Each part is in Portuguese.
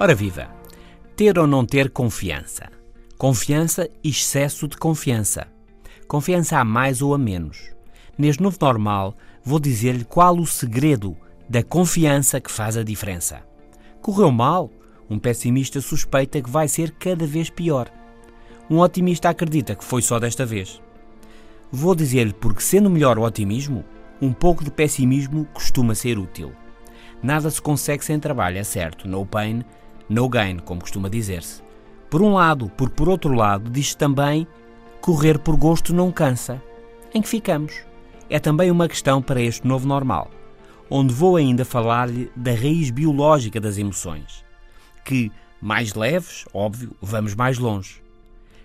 Ora viva! Ter ou não ter confiança? Confiança e excesso de confiança. Confiança a mais ou a menos. Neste novo normal, vou dizer-lhe qual o segredo da confiança que faz a diferença. Correu mal? Um pessimista suspeita que vai ser cada vez pior. Um otimista acredita que foi só desta vez. Vou dizer-lhe porque, sendo melhor o otimismo, um pouco de pessimismo costuma ser útil. Nada se consegue sem trabalho, é certo, no pain, no gain, como costuma dizer-se. Por um lado, porque por outro lado, diz também correr por gosto não cansa. Em que ficamos? É também uma questão para este novo normal, onde vou ainda falar-lhe da raiz biológica das emoções. Que, mais leves, óbvio, vamos mais longe.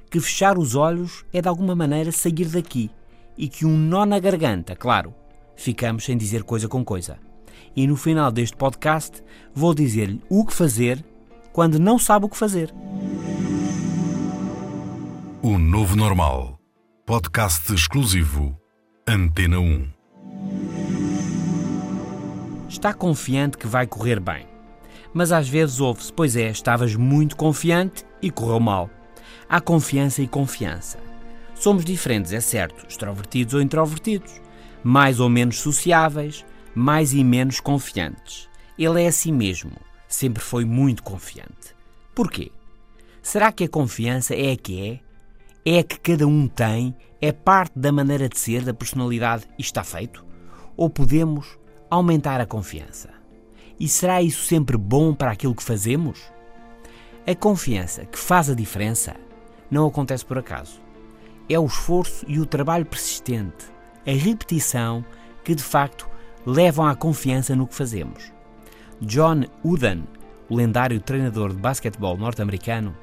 Que fechar os olhos é de alguma maneira sair daqui e que um nó na garganta, claro, ficamos sem dizer coisa com coisa. E no final deste podcast vou dizer-lhe o que fazer quando não sabe o que fazer. O Novo Normal. Podcast exclusivo. Antena 1. Está confiante que vai correr bem. Mas às vezes ouve-se, pois é, estavas muito confiante e correu mal. Há confiança e confiança. Somos diferentes, é certo, extrovertidos ou introvertidos, mais ou menos sociáveis, mais e menos confiantes. Ele é assim mesmo sempre foi muito confiante. Porquê? Será que a confiança é a que é? É a que cada um tem? É parte da maneira de ser, da personalidade e está feito? Ou podemos aumentar a confiança? E será isso sempre bom para aquilo que fazemos? A confiança que faz a diferença não acontece por acaso. É o esforço e o trabalho persistente, a repetição que de facto levam à confiança no que fazemos. John Wooden, o lendário treinador de basquetebol norte-americano,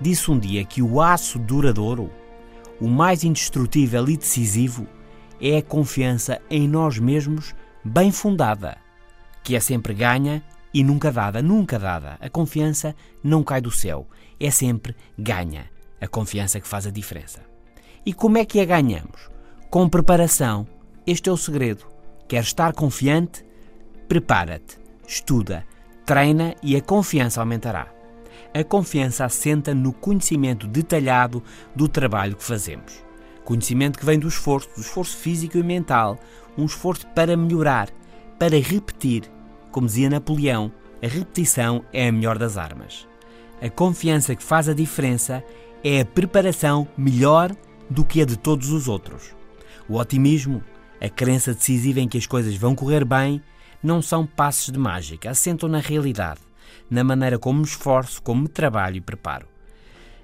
disse um dia que o aço duradouro, o mais indestrutível e decisivo, é a confiança em nós mesmos bem fundada, que é sempre ganha e nunca dada, nunca dada. A confiança não cai do céu, é sempre ganha. A confiança que faz a diferença. E como é que a ganhamos? Com preparação. Este é o segredo. Quer estar confiante? Prepara-te estuda, treina e a confiança aumentará. A confiança assenta no conhecimento detalhado do trabalho que fazemos. Conhecimento que vem do esforço, do esforço físico e mental, um esforço para melhorar, para repetir. Como dizia Napoleão, a repetição é a melhor das armas. A confiança que faz a diferença é a preparação melhor do que a de todos os outros. O otimismo, a crença decisiva em que as coisas vão correr bem, não são passos de mágica, assentam na realidade, na maneira como me esforço, como me trabalho e preparo.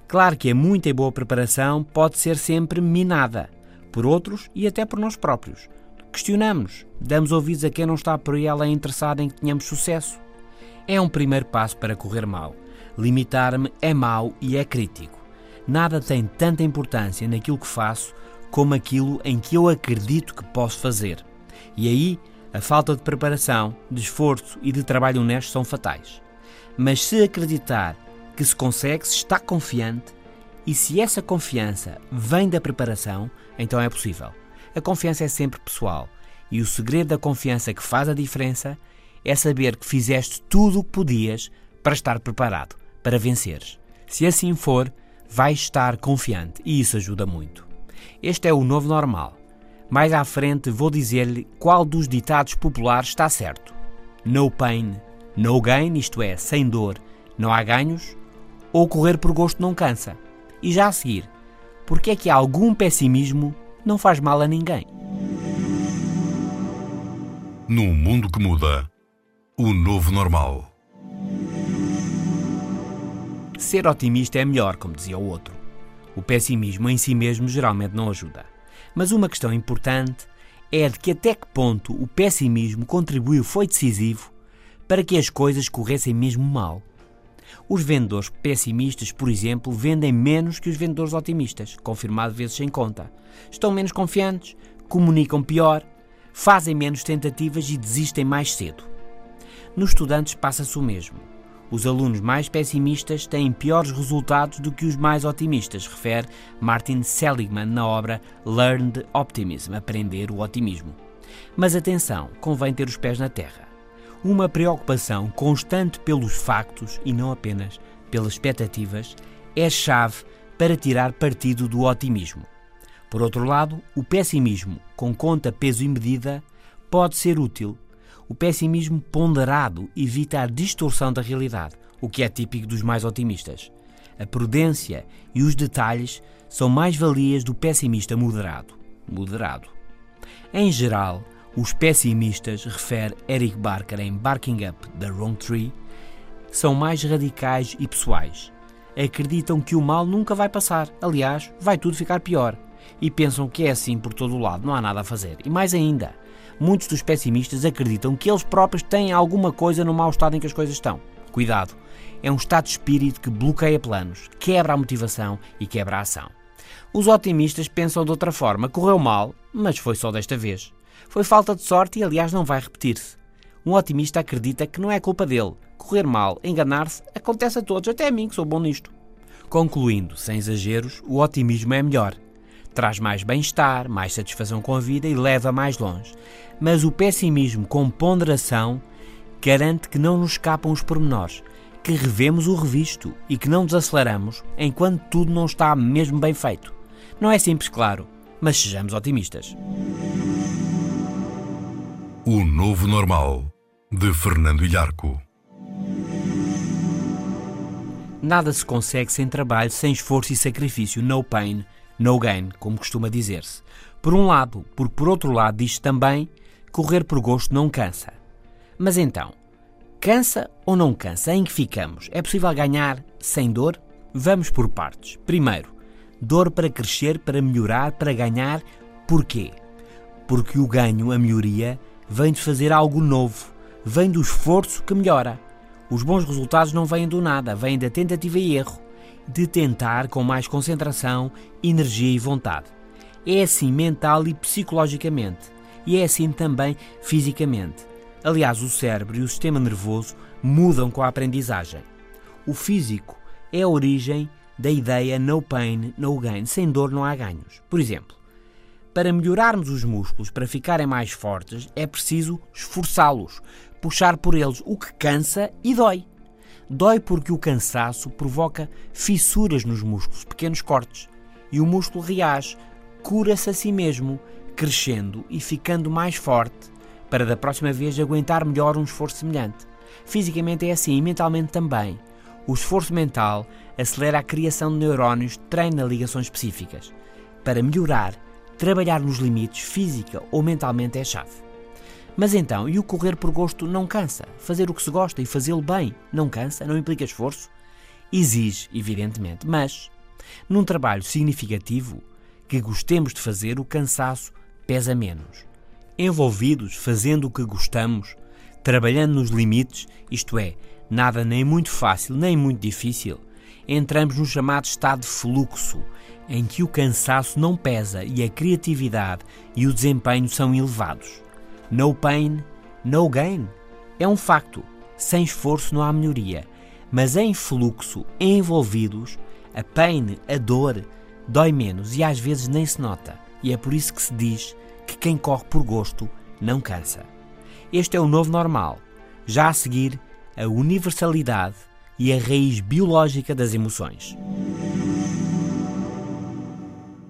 Claro que a muita e boa preparação pode ser sempre minada por outros e até por nós próprios. Questionamos, damos ouvidos a quem não está por ela interessado em que tenhamos sucesso. É um primeiro passo para correr mal. Limitar-me é mau e é crítico. Nada tem tanta importância naquilo que faço como aquilo em que eu acredito que posso fazer. E aí a falta de preparação, de esforço e de trabalho honesto são fatais. Mas se acreditar que se consegue, se está confiante, e se essa confiança vem da preparação, então é possível. A confiança é sempre pessoal. E o segredo da confiança que faz a diferença é saber que fizeste tudo o que podias para estar preparado, para venceres. Se assim for, vais estar confiante e isso ajuda muito. Este é o novo normal. Mais à frente vou dizer-lhe qual dos ditados populares está certo. No pain, no gain, isto é, sem dor, não há ganhos, ou correr por gosto não cansa. E já a seguir, porque é que algum pessimismo não faz mal a ninguém? Num mundo que muda, o novo normal. Ser otimista é melhor, como dizia o outro. O pessimismo em si mesmo geralmente não ajuda. Mas uma questão importante é de que até que ponto o pessimismo contribuiu foi decisivo para que as coisas corressem mesmo mal. Os vendedores pessimistas, por exemplo, vendem menos que os vendedores otimistas, confirmado vezes sem conta. Estão menos confiantes, comunicam pior, fazem menos tentativas e desistem mais cedo. Nos estudantes passa-se o mesmo. Os alunos mais pessimistas têm piores resultados do que os mais otimistas, refere Martin Seligman na obra Learned Optimism Aprender o Otimismo. Mas atenção, convém ter os pés na terra. Uma preocupação constante pelos factos e não apenas pelas expectativas é chave para tirar partido do otimismo. Por outro lado, o pessimismo, com conta, peso e medida, pode ser útil o pessimismo ponderado evita a distorção da realidade, o que é típico dos mais otimistas. A prudência e os detalhes são mais valias do pessimista moderado. Moderado. Em geral, os pessimistas, refere Eric Barker em Barking Up the Wrong Tree, são mais radicais e pessoais. Acreditam que o mal nunca vai passar, aliás, vai tudo ficar pior. E pensam que é assim por todo o lado, não há nada a fazer. E mais ainda, muitos dos pessimistas acreditam que eles próprios têm alguma coisa no mau estado em que as coisas estão. Cuidado, é um estado de espírito que bloqueia planos, quebra a motivação e quebra a ação. Os otimistas pensam de outra forma: correu mal, mas foi só desta vez. Foi falta de sorte e, aliás, não vai repetir-se. Um otimista acredita que não é culpa dele. Correr mal, enganar-se, acontece a todos, até a mim que sou bom nisto. Concluindo, sem exageros, o otimismo é melhor. Traz mais bem-estar, mais satisfação com a vida e leva mais longe. Mas o pessimismo com ponderação garante que não nos escapam os pormenores, que revemos o revisto e que não desaceleramos enquanto tudo não está mesmo bem feito. Não é simples, claro, mas sejamos otimistas. O Novo Normal, de Fernando Ilharco. Nada se consegue sem trabalho, sem esforço e sacrifício. No pain, no gain, como costuma dizer-se. Por um lado, porque por outro lado diz também correr por gosto não cansa. Mas então, cansa ou não cansa? Em que ficamos? É possível ganhar sem dor? Vamos por partes. Primeiro, dor para crescer, para melhorar, para ganhar. Porquê? Porque o ganho, a melhoria, vem de fazer algo novo, vem do esforço que melhora. Os bons resultados não vêm do nada, vêm da tentativa e erro de tentar com mais concentração, energia e vontade. É assim mental e psicologicamente, e é assim também fisicamente. Aliás, o cérebro e o sistema nervoso mudam com a aprendizagem. O físico é a origem da ideia no pain, no gain. Sem dor não há ganhos. Por exemplo, para melhorarmos os músculos, para ficarem mais fortes, é preciso esforçá-los, puxar por eles, o que cansa e dói. Dói porque o cansaço provoca fissuras nos músculos, pequenos cortes, e o músculo reage, cura-se a si mesmo, crescendo e ficando mais forte, para da próxima vez aguentar melhor um esforço semelhante. Fisicamente é assim e mentalmente também. O esforço mental acelera a criação de neurónios, treina ligações específicas. Para melhorar, trabalhar nos limites, física ou mentalmente é chave. Mas então, e o correr por gosto não cansa? Fazer o que se gosta e fazê-lo bem não cansa? Não implica esforço? Exige, evidentemente, mas num trabalho significativo que gostemos de fazer, o cansaço pesa menos. Envolvidos, fazendo o que gostamos, trabalhando nos limites, isto é, nada nem muito fácil nem muito difícil, entramos no chamado estado de fluxo, em que o cansaço não pesa e a criatividade e o desempenho são elevados. No pain, no gain. É um facto. Sem esforço não há melhoria. Mas em fluxo, envolvidos, a pain, a dor, dói menos e às vezes nem se nota. E é por isso que se diz que quem corre por gosto não cansa. Este é o novo normal. Já a seguir, a universalidade e a raiz biológica das emoções.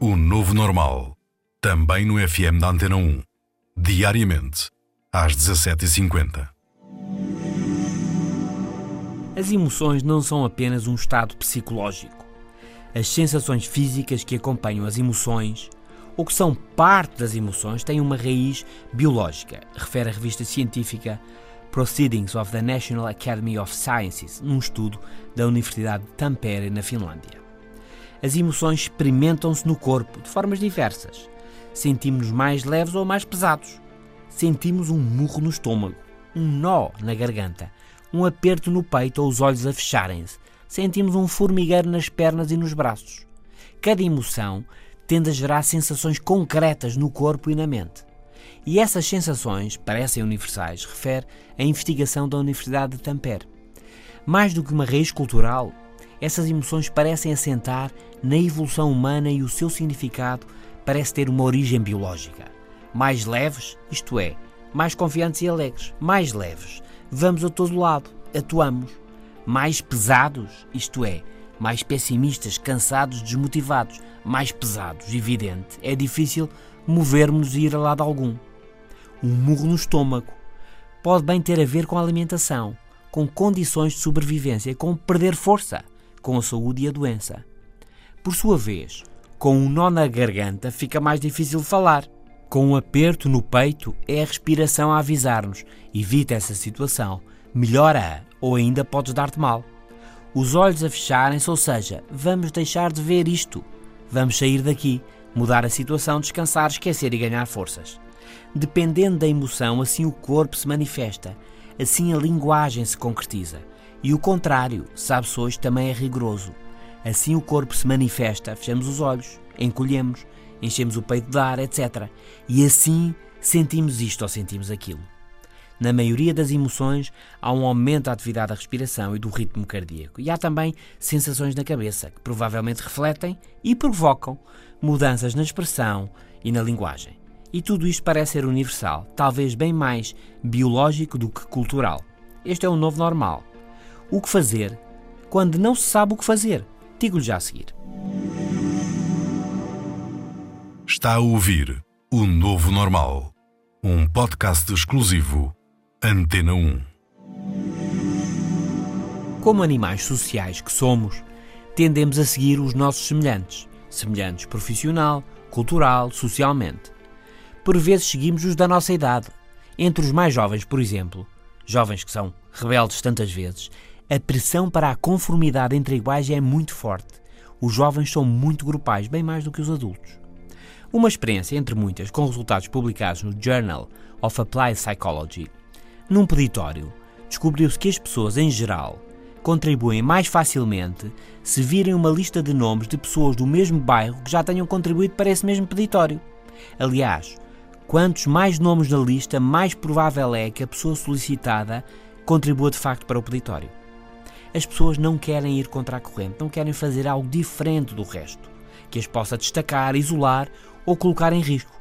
O Novo Normal. Também no FM da Antena 1 diariamente, às 17h50. As emoções não são apenas um estado psicológico. As sensações físicas que acompanham as emoções, ou que são parte das emoções, têm uma raiz biológica, refere a revista científica Proceedings of the National Academy of Sciences, num estudo da Universidade de Tampere, na Finlândia. As emoções experimentam-se no corpo de formas diversas Sentimos-nos mais leves ou mais pesados. Sentimos um murro no estômago, um nó na garganta, um aperto no peito ou os olhos a fecharem-se. Sentimos um formigueiro nas pernas e nos braços. Cada emoção tende a gerar sensações concretas no corpo e na mente. E essas sensações parecem universais, refere a investigação da Universidade de Tampere. Mais do que uma raiz cultural, essas emoções parecem assentar na evolução humana e o seu significado parece ter uma origem biológica. Mais leves, isto é, mais confiantes e alegres. Mais leves, vamos a todo lado, atuamos. Mais pesados, isto é, mais pessimistas, cansados, desmotivados. Mais pesados, evidente, é difícil movermos-nos e ir a lado algum. Um murro no estômago pode bem ter a ver com a alimentação, com condições de sobrevivência, com perder força, com a saúde e a doença. Por sua vez, com um nó na garganta fica mais difícil falar. Com um aperto no peito é a respiração a avisar-nos. Evita essa situação, melhora-a ou ainda podes dar-te mal. Os olhos a fecharem-se, ou seja, vamos deixar de ver isto. Vamos sair daqui, mudar a situação, descansar, esquecer e ganhar forças. Dependendo da emoção, assim o corpo se manifesta, assim a linguagem se concretiza. E o contrário, sabe-se hoje, também é rigoroso. Assim o corpo se manifesta, fechamos os olhos, encolhemos, enchemos o peito de ar, etc. E assim sentimos isto ou sentimos aquilo. Na maioria das emoções há um aumento da atividade da respiração e do ritmo cardíaco. E há também sensações na cabeça que provavelmente refletem e provocam mudanças na expressão e na linguagem. E tudo isto parece ser universal, talvez bem mais biológico do que cultural. Este é o novo normal. O que fazer quando não se sabe o que fazer? Digo-lhe já a seguir. Está a ouvir O Novo Normal, um podcast exclusivo Antena 1. Como animais sociais que somos, tendemos a seguir os nossos semelhantes, semelhantes profissional, cultural, socialmente. Por vezes seguimos os da nossa idade. Entre os mais jovens, por exemplo, jovens que são rebeldes tantas vezes, a pressão para a conformidade entre iguais é muito forte. Os jovens são muito grupais, bem mais do que os adultos. Uma experiência, entre muitas, com resultados publicados no Journal of Applied Psychology. Num peditório, descobriu-se que as pessoas, em geral, contribuem mais facilmente se virem uma lista de nomes de pessoas do mesmo bairro que já tenham contribuído para esse mesmo peditório. Aliás, quantos mais nomes na lista, mais provável é que a pessoa solicitada contribua de facto para o peditório. As pessoas não querem ir contra a corrente, não querem fazer algo diferente do resto, que as possa destacar, isolar ou colocar em risco.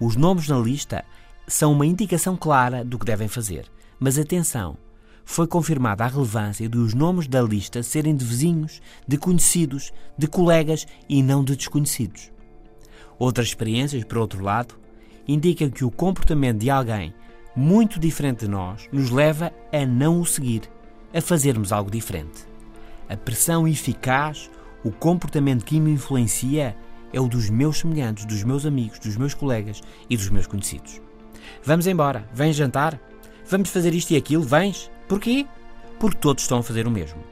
Os nomes na lista são uma indicação clara do que devem fazer. Mas atenção, foi confirmada a relevância dos nomes da lista serem de vizinhos, de conhecidos, de colegas e não de desconhecidos. Outras experiências, por outro lado, indicam que o comportamento de alguém muito diferente de nós nos leva a não o seguir a fazermos algo diferente. A pressão eficaz, o comportamento que me influencia é o dos meus semelhantes, dos meus amigos, dos meus colegas e dos meus conhecidos. Vamos embora, vens jantar? Vamos fazer isto e aquilo, vens? Porquê? Porque todos estão a fazer o mesmo.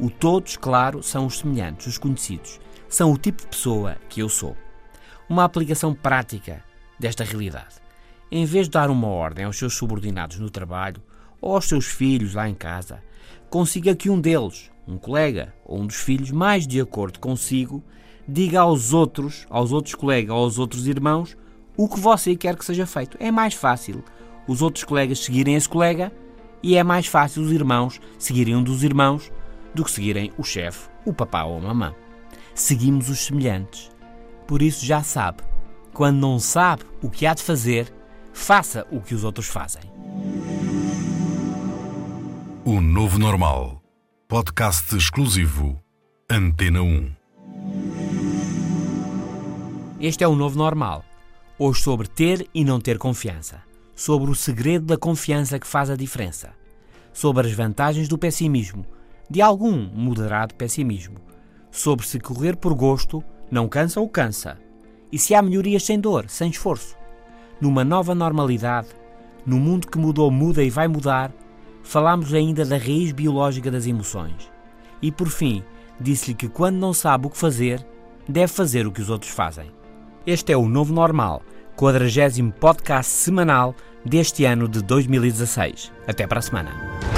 O todos, claro, são os semelhantes, os conhecidos. São o tipo de pessoa que eu sou. Uma aplicação prática desta realidade. Em vez de dar uma ordem aos seus subordinados no trabalho ou aos seus filhos lá em casa, consiga que um deles, um colega ou um dos filhos, mais de acordo consigo, diga aos outros, aos outros colegas aos outros irmãos, o que você quer que seja feito. É mais fácil os outros colegas seguirem esse colega e é mais fácil os irmãos seguirem um dos irmãos do que seguirem o chefe, o papá ou a mamã. Seguimos os semelhantes. Por isso já sabe, quando não sabe o que há de fazer, faça o que os outros fazem. O Novo Normal. Podcast exclusivo. Antena 1. Este é o novo normal. Hoje sobre ter e não ter confiança. Sobre o segredo da confiança que faz a diferença. Sobre as vantagens do pessimismo, de algum moderado pessimismo. Sobre se correr por gosto não cansa ou cansa. E se há melhorias sem dor, sem esforço. Numa nova normalidade, no mundo que mudou, muda e vai mudar, falámos ainda da raiz biológica das emoções. E por fim, disse-lhe que quando não sabe o que fazer, deve fazer o que os outros fazem. Este é o Novo Normal, 40 podcast semanal deste ano de 2016. Até para a semana.